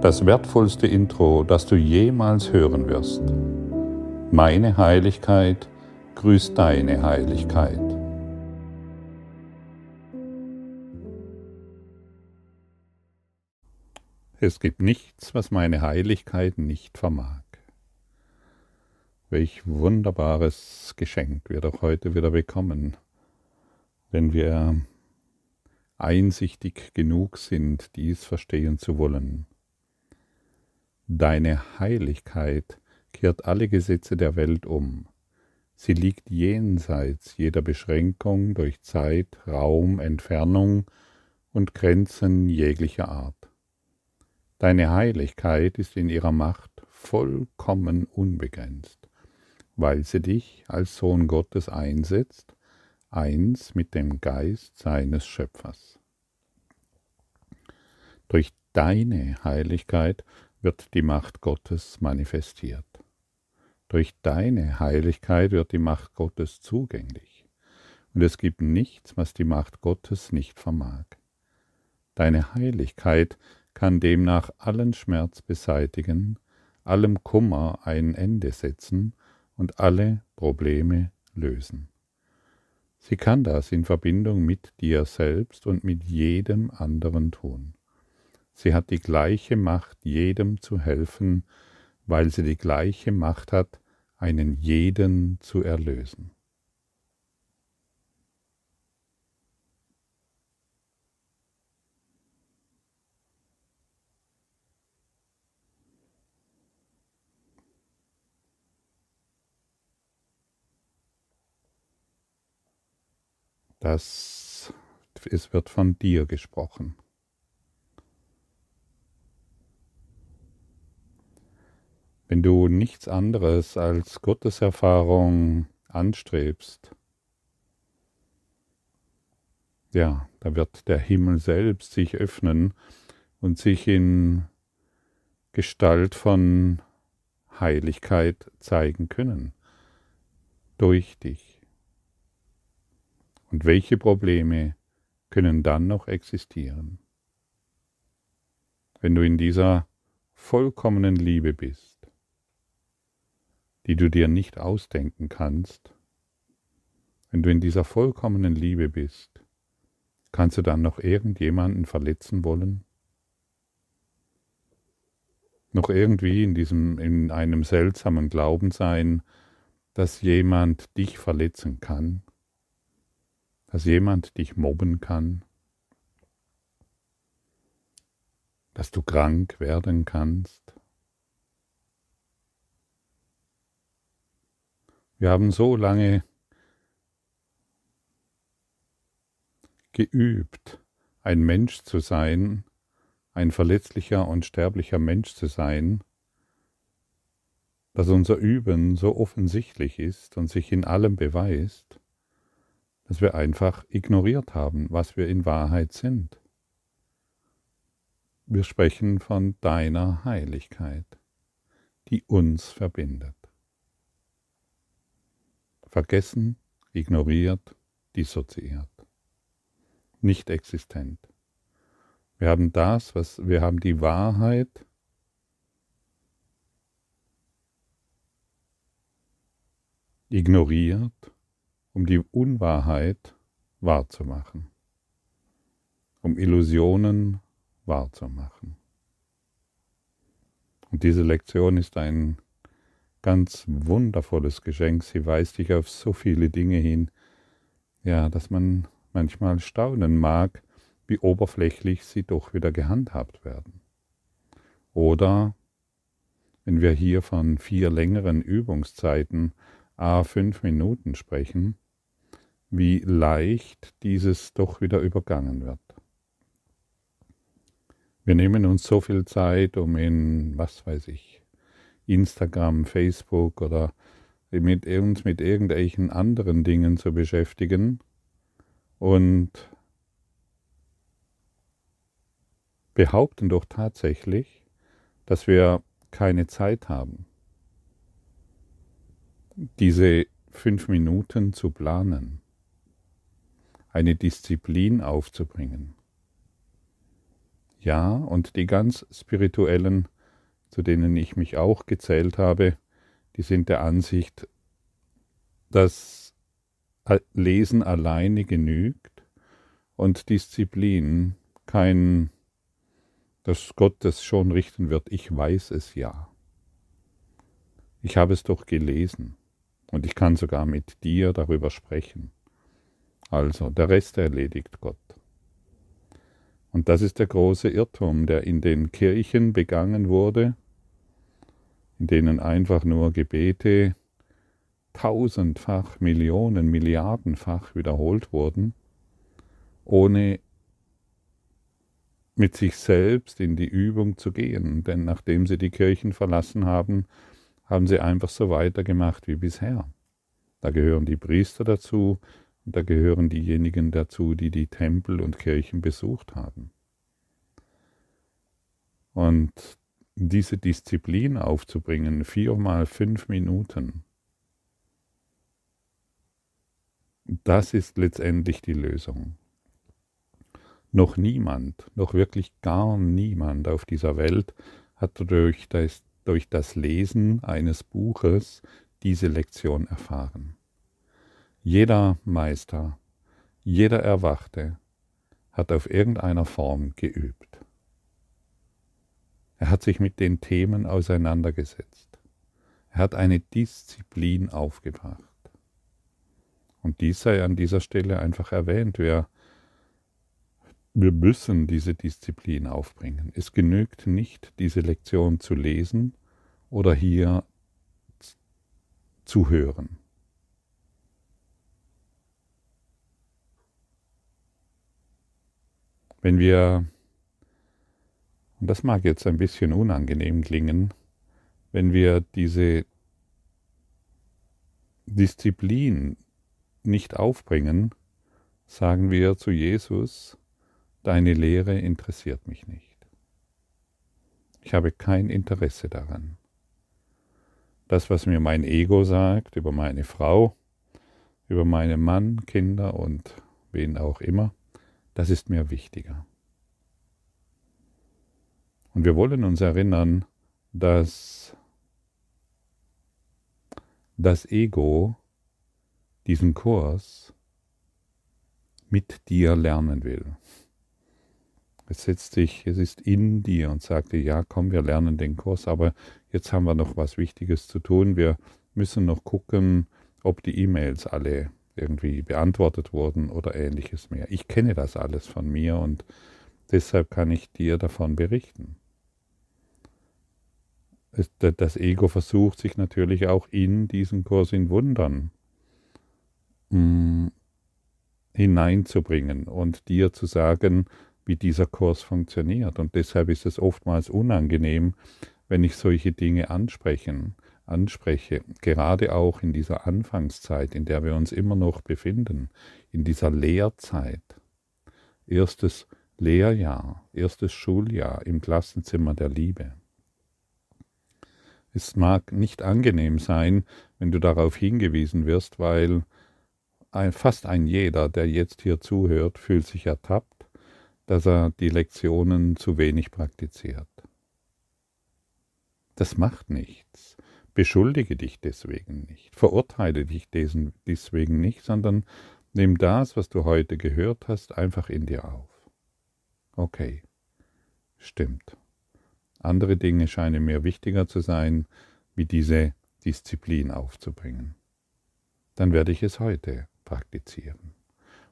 das wertvollste Intro, das du jemals hören wirst. Meine Heiligkeit grüßt deine Heiligkeit. Es gibt nichts, was meine Heiligkeit nicht vermag. Welch wunderbares Geschenk wir doch heute wieder bekommen, wenn wir einsichtig genug sind, dies verstehen zu wollen. Deine Heiligkeit kehrt alle Gesetze der Welt um. Sie liegt jenseits jeder Beschränkung durch Zeit, Raum, Entfernung und Grenzen jeglicher Art. Deine Heiligkeit ist in ihrer Macht vollkommen unbegrenzt, weil sie dich als Sohn Gottes einsetzt eins mit dem Geist seines Schöpfers. Durch deine Heiligkeit wird die Macht Gottes manifestiert. Durch deine Heiligkeit wird die Macht Gottes zugänglich. Und es gibt nichts, was die Macht Gottes nicht vermag. Deine Heiligkeit kann demnach allen Schmerz beseitigen, allem Kummer ein Ende setzen und alle Probleme lösen. Sie kann das in Verbindung mit dir selbst und mit jedem anderen tun. Sie hat die gleiche Macht, jedem zu helfen, weil sie die gleiche Macht hat, einen jeden zu erlösen. Das, es wird von dir gesprochen. Wenn du nichts anderes als Gotteserfahrung anstrebst, ja, da wird der Himmel selbst sich öffnen und sich in Gestalt von Heiligkeit zeigen können. Durch dich. Und welche Probleme können dann noch existieren? Wenn du in dieser vollkommenen Liebe bist, die du dir nicht ausdenken kannst, wenn du in dieser vollkommenen Liebe bist, kannst du dann noch irgendjemanden verletzen wollen? Noch irgendwie in diesem, in einem seltsamen Glauben sein, dass jemand dich verletzen kann? dass jemand dich mobben kann, dass du krank werden kannst. Wir haben so lange geübt, ein Mensch zu sein, ein verletzlicher und sterblicher Mensch zu sein, dass unser Üben so offensichtlich ist und sich in allem beweist, dass wir einfach ignoriert haben, was wir in Wahrheit sind. Wir sprechen von deiner Heiligkeit, die uns verbindet. Vergessen, ignoriert, dissoziiert. Nicht existent. Wir haben das, was wir haben die Wahrheit ignoriert um die Unwahrheit wahrzumachen, um Illusionen wahrzumachen. Und diese Lektion ist ein ganz wundervolles Geschenk. Sie weist dich auf so viele Dinge hin, ja, dass man manchmal staunen mag, wie oberflächlich sie doch wieder gehandhabt werden. Oder wenn wir hier von vier längeren Übungszeiten a fünf Minuten sprechen, wie leicht dieses doch wieder übergangen wird. Wir nehmen uns so viel Zeit, um in, was weiß ich, Instagram, Facebook oder mit uns mit irgendwelchen anderen Dingen zu beschäftigen und behaupten doch tatsächlich, dass wir keine Zeit haben, diese fünf Minuten zu planen eine Disziplin aufzubringen. Ja, und die ganz spirituellen, zu denen ich mich auch gezählt habe, die sind der Ansicht, dass Lesen alleine genügt und Disziplin kein, dass Gott das schon richten wird. Ich weiß es ja. Ich habe es doch gelesen und ich kann sogar mit dir darüber sprechen. Also, der Rest erledigt Gott. Und das ist der große Irrtum, der in den Kirchen begangen wurde, in denen einfach nur Gebete tausendfach, Millionen, Milliardenfach wiederholt wurden, ohne mit sich selbst in die Übung zu gehen. Denn nachdem sie die Kirchen verlassen haben, haben sie einfach so weitergemacht wie bisher. Da gehören die Priester dazu da gehören diejenigen dazu, die die Tempel und Kirchen besucht haben. Und diese Disziplin aufzubringen, viermal fünf Minuten, das ist letztendlich die Lösung. Noch niemand, noch wirklich gar niemand auf dieser Welt hat durch das, durch das Lesen eines Buches diese Lektion erfahren. Jeder Meister, jeder Erwachte hat auf irgendeiner Form geübt. Er hat sich mit den Themen auseinandergesetzt. Er hat eine Disziplin aufgebracht. Und dies sei an dieser Stelle einfach erwähnt. Wir, wir müssen diese Disziplin aufbringen. Es genügt nicht, diese Lektion zu lesen oder hier zu hören. Wenn wir, und das mag jetzt ein bisschen unangenehm klingen, wenn wir diese Disziplin nicht aufbringen, sagen wir zu Jesus, deine Lehre interessiert mich nicht. Ich habe kein Interesse daran. Das, was mir mein Ego sagt über meine Frau, über meinen Mann, Kinder und wen auch immer, das ist mir wichtiger. Und wir wollen uns erinnern, dass das Ego diesen Kurs mit dir lernen will. Es setzt sich, es ist in dir und sagt dir, ja, komm, wir lernen den Kurs, aber jetzt haben wir noch was Wichtiges zu tun. Wir müssen noch gucken, ob die E-Mails alle irgendwie beantwortet wurden oder ähnliches mehr. Ich kenne das alles von mir und deshalb kann ich dir davon berichten. Das Ego versucht sich natürlich auch in diesen Kurs in Wundern mh, hineinzubringen und dir zu sagen, wie dieser Kurs funktioniert. Und deshalb ist es oftmals unangenehm, wenn ich solche Dinge ansprechen, anspreche, gerade auch in dieser Anfangszeit, in der wir uns immer noch befinden, in dieser Lehrzeit. Erstes Lehrjahr, erstes Schuljahr im Klassenzimmer der Liebe. Es mag nicht angenehm sein, wenn du darauf hingewiesen wirst, weil fast ein jeder, der jetzt hier zuhört, fühlt sich ertappt, dass er die Lektionen zu wenig praktiziert. Das macht nichts. Beschuldige dich deswegen nicht, verurteile dich deswegen nicht, sondern nimm das, was du heute gehört hast, einfach in dir auf. Okay, stimmt. Andere Dinge scheinen mir wichtiger zu sein, wie diese Disziplin aufzubringen. Dann werde ich es heute praktizieren.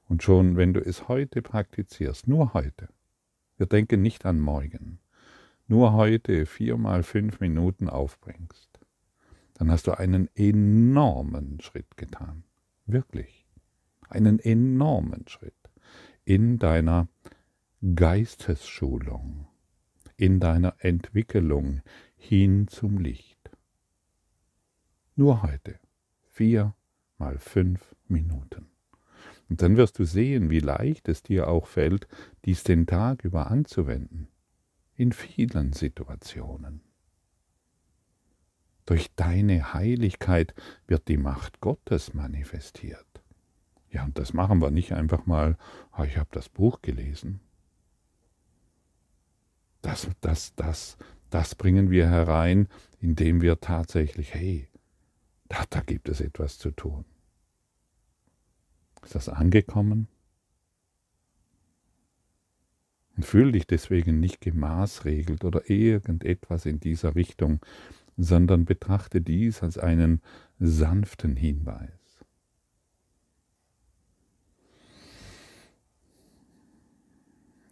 Und schon wenn du es heute praktizierst, nur heute, wir denken nicht an morgen, nur heute viermal fünf Minuten aufbringst, dann hast du einen enormen Schritt getan. Wirklich. Einen enormen Schritt in deiner Geistesschulung, in deiner Entwicklung hin zum Licht. Nur heute. Vier mal fünf Minuten. Und dann wirst du sehen, wie leicht es dir auch fällt, dies den Tag über anzuwenden. In vielen Situationen. Durch deine Heiligkeit wird die Macht Gottes manifestiert. Ja, und das machen wir nicht einfach mal, oh, ich habe das Buch gelesen. das, das, das, das bringen wir herein, indem wir tatsächlich, hey, da, da gibt es etwas zu tun. Ist das angekommen? Und fühl dich deswegen nicht gemaßregelt oder irgendetwas in dieser Richtung, sondern betrachte dies als einen sanften Hinweis.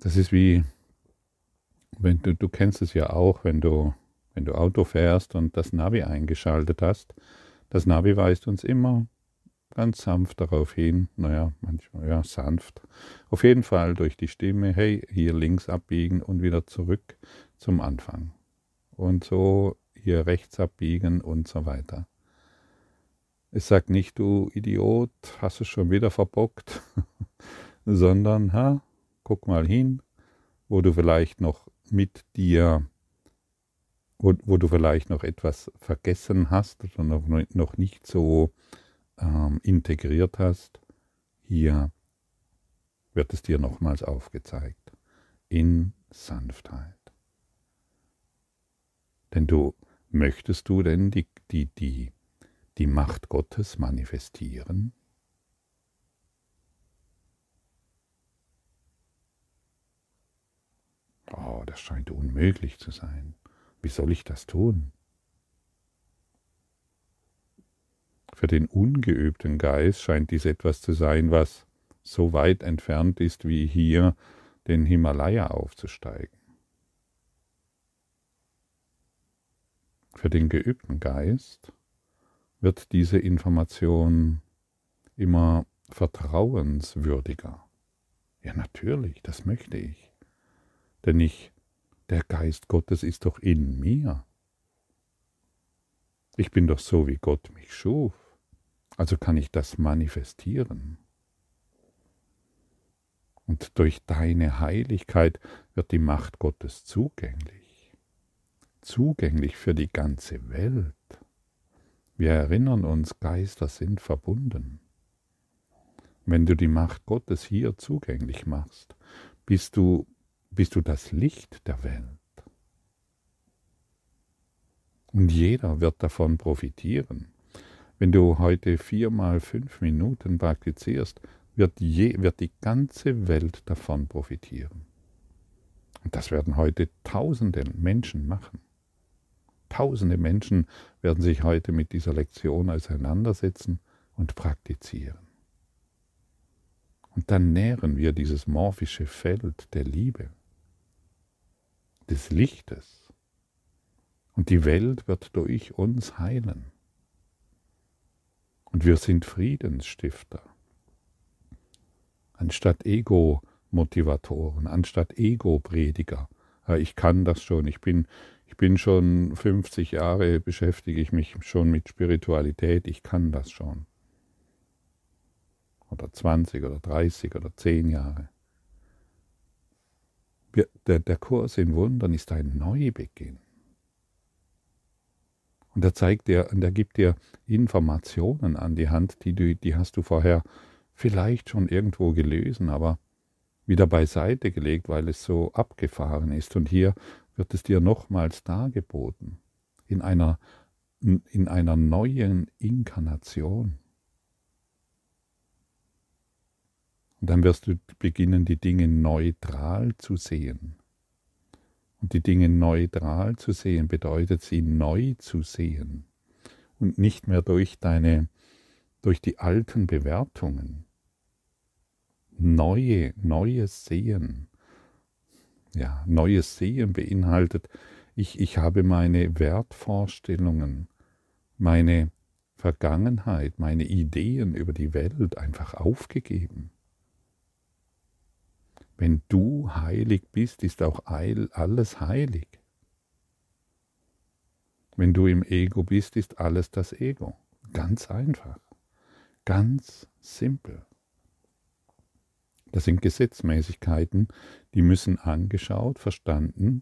Das ist wie, wenn du, du kennst es ja auch, wenn du, wenn du Auto fährst und das Navi eingeschaltet hast. Das Navi weist uns immer ganz sanft darauf hin, naja, manchmal, ja, sanft. Auf jeden Fall durch die Stimme, hey, hier links abbiegen und wieder zurück zum Anfang. Und so hier rechts abbiegen und so weiter. Es sagt nicht, du Idiot, hast es schon wieder verbockt, sondern, ha, guck mal hin, wo du vielleicht noch mit dir, wo, wo du vielleicht noch etwas vergessen hast oder noch, noch nicht so ähm, integriert hast, hier wird es dir nochmals aufgezeigt. In Sanftheit. Denn du möchtest du denn die, die, die, die Macht Gottes manifestieren? Oh, das scheint unmöglich zu sein. Wie soll ich das tun? Für den ungeübten Geist scheint dies etwas zu sein, was so weit entfernt ist, wie hier den Himalaya aufzusteigen. Für den geübten Geist wird diese Information immer vertrauenswürdiger. Ja, natürlich, das möchte ich. Denn ich, der Geist Gottes ist doch in mir. Ich bin doch so, wie Gott mich schuf. Also kann ich das manifestieren. Und durch deine Heiligkeit wird die Macht Gottes zugänglich. Zugänglich für die ganze Welt. Wir erinnern uns, Geister sind verbunden. Wenn du die Macht Gottes hier zugänglich machst, bist du, bist du das Licht der Welt. Und jeder wird davon profitieren. Wenn du heute viermal fünf Minuten praktizierst, wird, je, wird die ganze Welt davon profitieren. Und das werden heute tausende Menschen machen. Tausende Menschen werden sich heute mit dieser Lektion auseinandersetzen und praktizieren. Und dann nähren wir dieses morphische Feld der Liebe, des Lichtes. Und die Welt wird durch uns heilen. Und wir sind Friedensstifter. Anstatt Ego-Motivatoren, anstatt Ego-Prediger. Ich kann das schon, ich bin, ich bin schon 50 Jahre, beschäftige ich mich schon mit Spiritualität, ich kann das schon. Oder 20 oder 30 oder 10 Jahre. Der, der Kurs in Wundern ist ein Neubeginn. Und er zeigt dir und er gibt dir Informationen an die Hand, die, du, die hast du vorher vielleicht schon irgendwo gelesen, aber wieder beiseite gelegt, weil es so abgefahren ist. Und hier wird es dir nochmals dargeboten, in einer, in einer neuen Inkarnation. Und dann wirst du beginnen, die Dinge neutral zu sehen. Und die Dinge neutral zu sehen bedeutet, sie neu zu sehen und nicht mehr durch deine, durch die alten Bewertungen. Neue, neues Sehen. Ja, neues Sehen beinhaltet, ich, ich habe meine Wertvorstellungen, meine Vergangenheit, meine Ideen über die Welt einfach aufgegeben. Wenn du heilig bist, ist auch alles heilig. Wenn du im Ego bist, ist alles das Ego. Ganz einfach. Ganz simpel. Das sind Gesetzmäßigkeiten, die müssen angeschaut, verstanden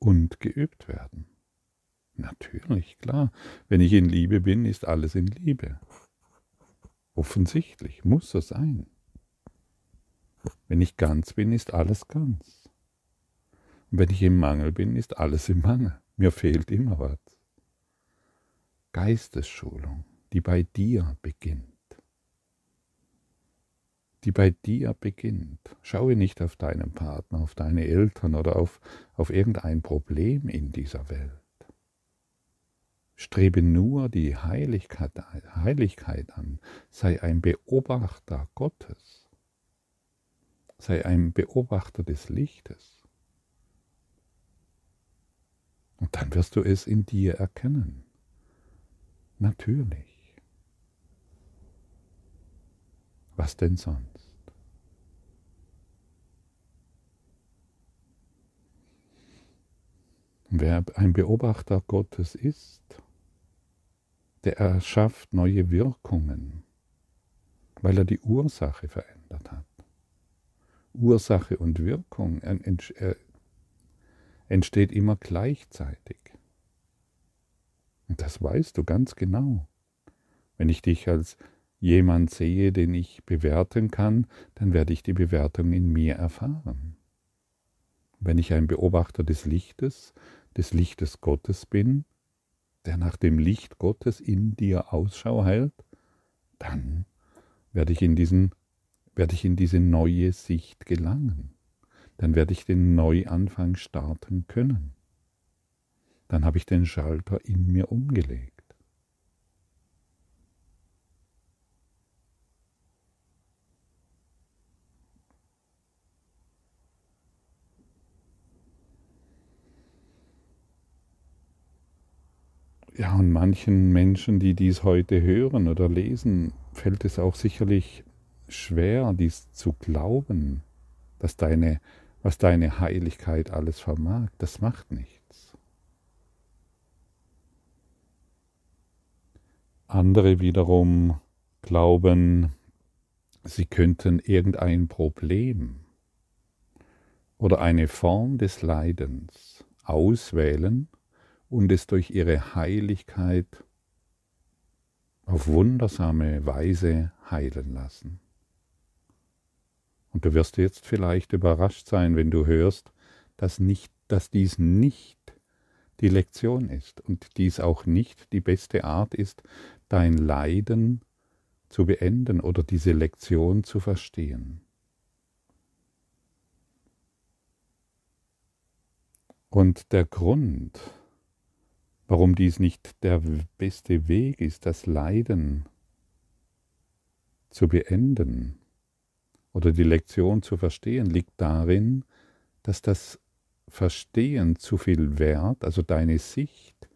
und geübt werden. Natürlich, klar. Wenn ich in Liebe bin, ist alles in Liebe. Offensichtlich, muss so sein. Wenn ich ganz bin, ist alles ganz. Und wenn ich im Mangel bin, ist alles im Mangel. Mir fehlt immer was. Geistesschulung, die bei dir beginnt. Die bei dir beginnt. Schaue nicht auf deinen Partner, auf deine Eltern oder auf, auf irgendein Problem in dieser Welt. Strebe nur die Heiligkeit, Heiligkeit an. Sei ein Beobachter Gottes. Sei ein Beobachter des Lichtes. Und dann wirst du es in dir erkennen. Natürlich. Was denn sonst? Wer ein Beobachter Gottes ist, der erschafft neue Wirkungen, weil er die Ursache verändert hat. Ursache und Wirkung entsteht immer gleichzeitig. Und das weißt du ganz genau. Wenn ich dich als jemand sehe, den ich bewerten kann, dann werde ich die Bewertung in mir erfahren. Wenn ich ein Beobachter des Lichtes, des Lichtes Gottes bin, der nach dem Licht Gottes in dir Ausschau hält, dann werde ich in diesen werde ich in diese neue Sicht gelangen. Dann werde ich den Neuanfang starten können dann habe ich den Schalter in mir umgelegt. Ja, und manchen Menschen, die dies heute hören oder lesen, fällt es auch sicherlich schwer, dies zu glauben, dass deine, was deine Heiligkeit alles vermag. Das macht nichts. Andere wiederum glauben, sie könnten irgendein Problem oder eine Form des Leidens auswählen und es durch ihre Heiligkeit auf wundersame Weise heilen lassen. Und du wirst jetzt vielleicht überrascht sein, wenn du hörst, dass, nicht, dass dies nicht die Lektion ist und dies auch nicht die beste Art ist, dein Leiden zu beenden oder diese Lektion zu verstehen. Und der Grund, warum dies nicht der beste Weg ist, das Leiden zu beenden oder die Lektion zu verstehen, liegt darin, dass das Verstehen zu viel Wert, also deine Sicht,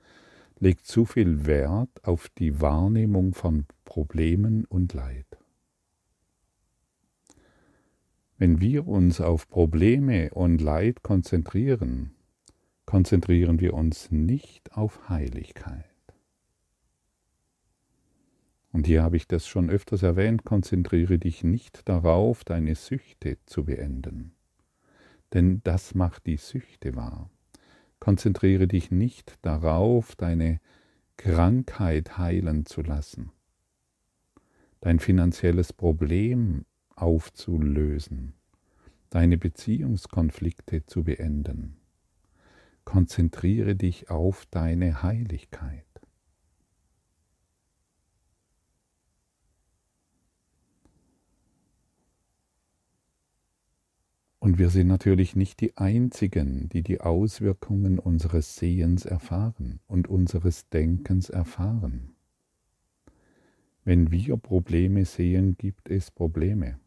legt zu viel Wert auf die Wahrnehmung von Problemen und Leid. Wenn wir uns auf Probleme und Leid konzentrieren, konzentrieren wir uns nicht auf Heiligkeit. Und hier habe ich das schon öfters erwähnt, konzentriere dich nicht darauf, deine Süchte zu beenden, denn das macht die Süchte wahr. Konzentriere dich nicht darauf, deine Krankheit heilen zu lassen, dein finanzielles Problem aufzulösen, deine Beziehungskonflikte zu beenden. Konzentriere dich auf deine Heiligkeit. Und wir sind natürlich nicht die Einzigen, die die Auswirkungen unseres Sehens erfahren und unseres Denkens erfahren. Wenn wir Probleme sehen, gibt es Probleme.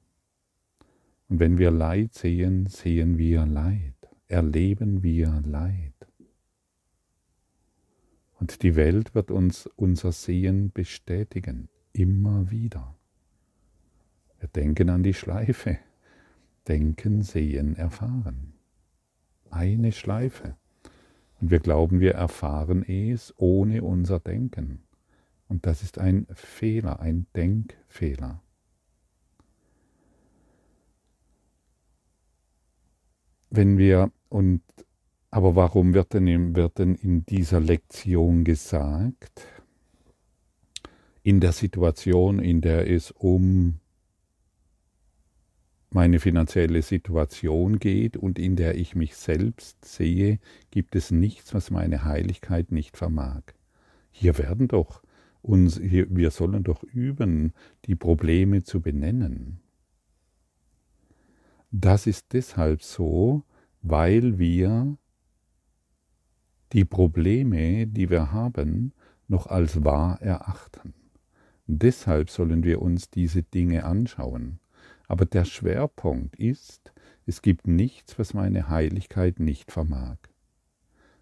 Und wenn wir Leid sehen, sehen wir Leid, erleben wir Leid. Und die Welt wird uns unser Sehen bestätigen, immer wieder. Wir denken an die Schleife, Denken, Sehen, Erfahren. Eine Schleife. Und wir glauben, wir erfahren es ohne unser Denken. Und das ist ein Fehler, ein Denkfehler. Wenn wir und aber warum wird denn, wird denn in dieser Lektion gesagt, in der Situation, in der es um meine finanzielle Situation geht und in der ich mich selbst sehe, gibt es nichts, was meine Heiligkeit nicht vermag. Hier werden doch uns, hier, wir sollen doch üben, die Probleme zu benennen. Das ist deshalb so, weil wir die Probleme, die wir haben, noch als wahr erachten. deshalb sollen wir uns diese Dinge anschauen. Aber der Schwerpunkt ist, es gibt nichts, was meine Heiligkeit nicht vermag.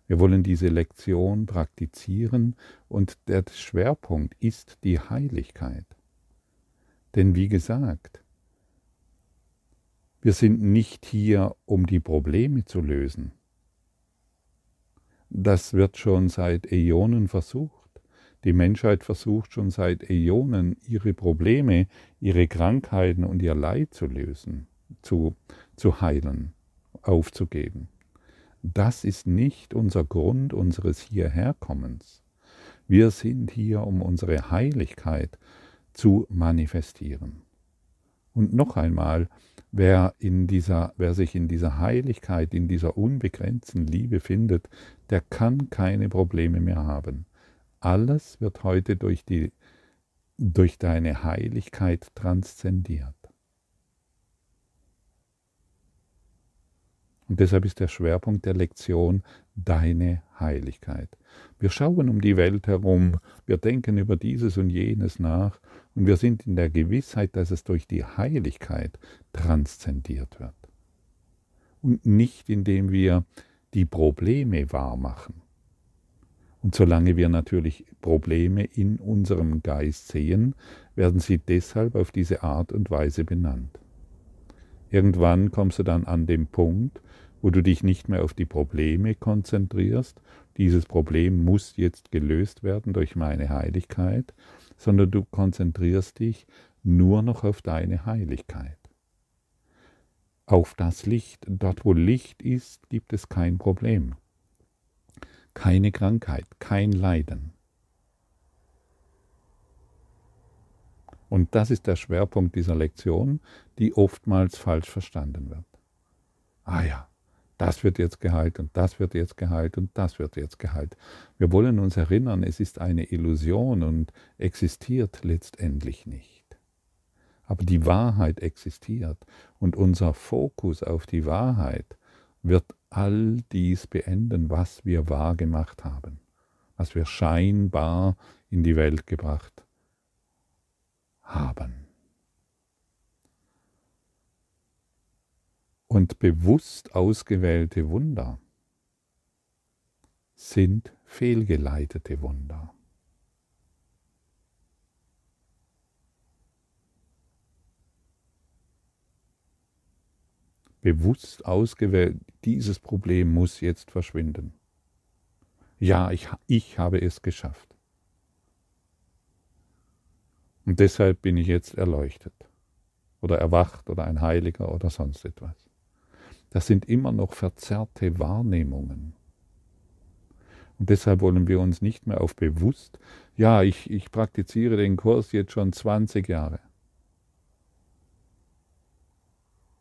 Wir wollen diese Lektion praktizieren und der Schwerpunkt ist die Heiligkeit. Denn wie gesagt, wir sind nicht hier, um die Probleme zu lösen. Das wird schon seit Äonen versucht. Die Menschheit versucht schon seit Äonen, ihre Probleme, ihre Krankheiten und ihr Leid zu lösen, zu, zu heilen, aufzugeben. Das ist nicht unser Grund unseres Hierherkommens. Wir sind hier, um unsere Heiligkeit zu manifestieren. Und noch einmal, wer, in dieser, wer sich in dieser Heiligkeit, in dieser unbegrenzten Liebe findet, der kann keine Probleme mehr haben. Alles wird heute durch, die, durch deine Heiligkeit transzendiert. Und deshalb ist der Schwerpunkt der Lektion deine Heiligkeit. Wir schauen um die Welt herum, wir denken über dieses und jenes nach und wir sind in der Gewissheit, dass es durch die Heiligkeit transzendiert wird. Und nicht indem wir die Probleme wahrmachen. Und solange wir natürlich Probleme in unserem Geist sehen, werden sie deshalb auf diese Art und Weise benannt. Irgendwann kommst du dann an den Punkt, wo du dich nicht mehr auf die Probleme konzentrierst, dieses Problem muss jetzt gelöst werden durch meine Heiligkeit, sondern du konzentrierst dich nur noch auf deine Heiligkeit. Auf das Licht. Dort, wo Licht ist, gibt es kein Problem. Keine Krankheit, kein Leiden. Und das ist der Schwerpunkt dieser Lektion, die oftmals falsch verstanden wird. Ah ja, das wird jetzt geheilt und das wird jetzt geheilt und das wird jetzt geheilt. Wir wollen uns erinnern, es ist eine Illusion und existiert letztendlich nicht. Aber die Wahrheit existiert und unser Fokus auf die Wahrheit wird all dies beenden, was wir wahr gemacht haben, was wir scheinbar in die Welt gebracht haben. Und bewusst ausgewählte Wunder sind fehlgeleitete Wunder. Bewusst ausgewählt, dieses Problem muss jetzt verschwinden. Ja, ich, ich habe es geschafft. Und deshalb bin ich jetzt erleuchtet oder erwacht oder ein Heiliger oder sonst etwas das sind immer noch verzerrte Wahrnehmungen. Und deshalb wollen wir uns nicht mehr auf bewusst, ja, ich, ich praktiziere den Kurs jetzt schon 20 Jahre.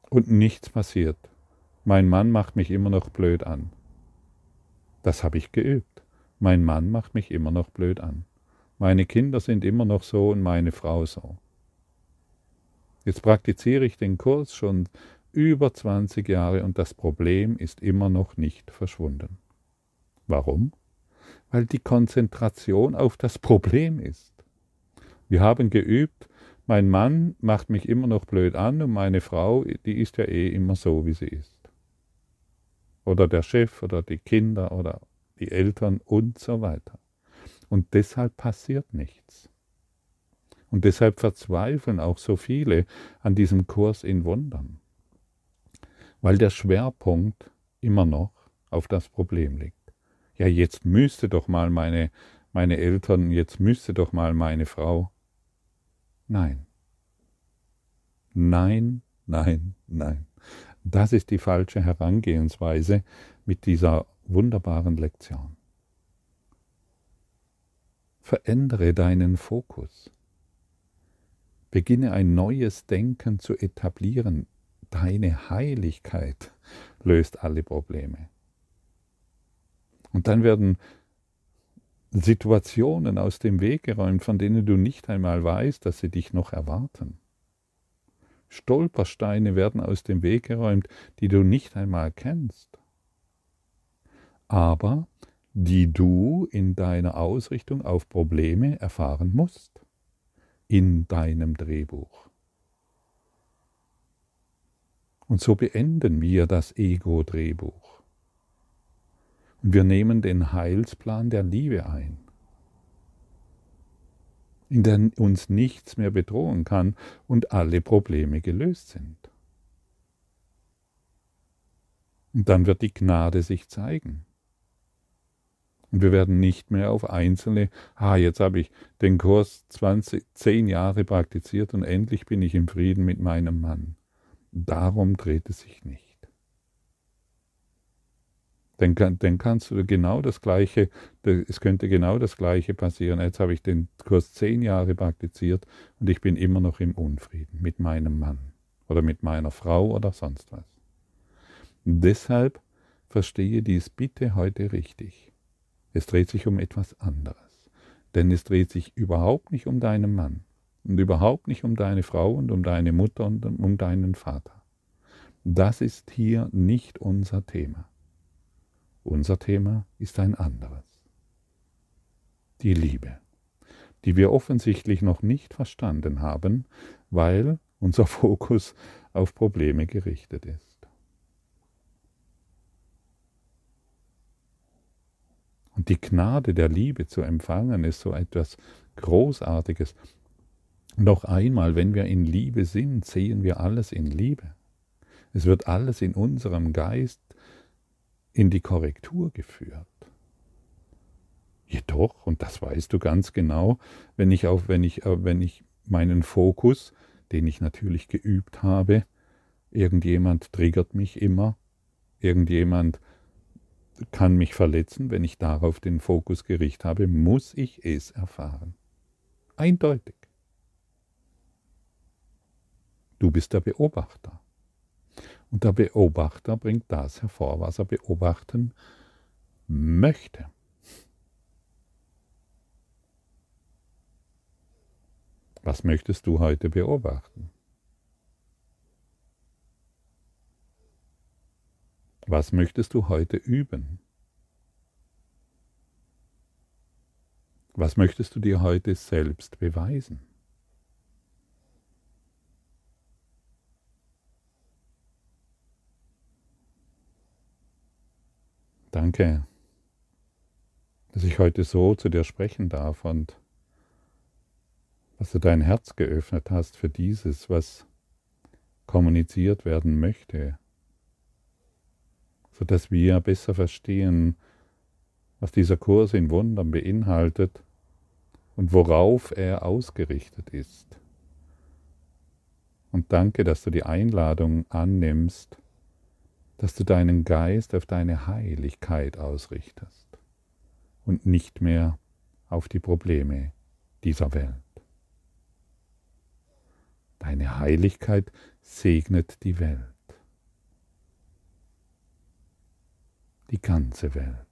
Und nichts passiert. Mein Mann macht mich immer noch blöd an. Das habe ich geübt. Mein Mann macht mich immer noch blöd an. Meine Kinder sind immer noch so und meine Frau so. Jetzt praktiziere ich den Kurs schon über 20 Jahre und das Problem ist immer noch nicht verschwunden. Warum? Weil die Konzentration auf das Problem ist. Wir haben geübt, mein Mann macht mich immer noch blöd an und meine Frau, die ist ja eh immer so, wie sie ist. Oder der Chef oder die Kinder oder die Eltern und so weiter. Und deshalb passiert nichts. Und deshalb verzweifeln auch so viele an diesem Kurs in Wundern weil der Schwerpunkt immer noch auf das Problem liegt. Ja, jetzt müsste doch mal meine, meine Eltern, jetzt müsste doch mal meine Frau. Nein. Nein, nein, nein. Das ist die falsche Herangehensweise mit dieser wunderbaren Lektion. Verändere deinen Fokus. Beginne ein neues Denken zu etablieren deine Heiligkeit löst alle Probleme. Und dann werden Situationen aus dem Weg geräumt, von denen du nicht einmal weißt, dass sie dich noch erwarten. Stolpersteine werden aus dem Weg geräumt, die du nicht einmal kennst, aber die du in deiner Ausrichtung auf Probleme erfahren musst, in deinem Drehbuch. Und so beenden wir das Ego-Drehbuch. Und wir nehmen den Heilsplan der Liebe ein in der uns nichts mehr bedrohen kann und alle Probleme gelöst sind. Und dann wird die Gnade sich zeigen. Und wir werden nicht mehr auf einzelne, ah, jetzt habe ich den Kurs 20, 10 Jahre praktiziert und endlich bin ich im Frieden mit meinem Mann. Darum dreht es sich nicht dann, dann kannst du genau das Gleiche, es könnte genau das Gleiche passieren. Jetzt habe ich den Kurs zehn Jahre praktiziert und ich bin immer noch im Unfrieden mit meinem Mann oder mit meiner Frau oder sonst was. Deshalb verstehe dies bitte heute richtig. Es dreht sich um etwas anderes. Denn es dreht sich überhaupt nicht um deinen Mann und überhaupt nicht um deine Frau und um deine Mutter und um deinen Vater. Das ist hier nicht unser Thema. Unser Thema ist ein anderes. Die Liebe, die wir offensichtlich noch nicht verstanden haben, weil unser Fokus auf Probleme gerichtet ist. Und die Gnade der Liebe zu empfangen ist so etwas Großartiges. Noch einmal, wenn wir in Liebe sind, sehen wir alles in Liebe. Es wird alles in unserem Geist in die Korrektur geführt. Jedoch, und das weißt du ganz genau, wenn ich, auf, wenn ich, äh, wenn ich meinen Fokus, den ich natürlich geübt habe, irgendjemand triggert mich immer, irgendjemand kann mich verletzen, wenn ich darauf den Fokus gerichtet habe, muss ich es erfahren. Eindeutig. Du bist der Beobachter. Und der Beobachter bringt das hervor, was er beobachten möchte. Was möchtest du heute beobachten? Was möchtest du heute üben? Was möchtest du dir heute selbst beweisen? Danke, dass ich heute so zu dir sprechen darf und dass du dein Herz geöffnet hast für dieses, was kommuniziert werden möchte, sodass wir besser verstehen, was dieser Kurs in Wundern beinhaltet und worauf er ausgerichtet ist. Und danke, dass du die Einladung annimmst, dass du deinen Geist auf deine Heiligkeit ausrichtest und nicht mehr auf die Probleme dieser Welt. Deine Heiligkeit segnet die Welt, die ganze Welt.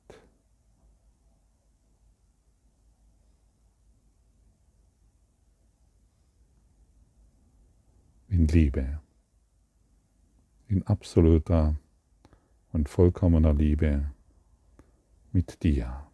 In Liebe, in absoluter und vollkommener Liebe mit dir.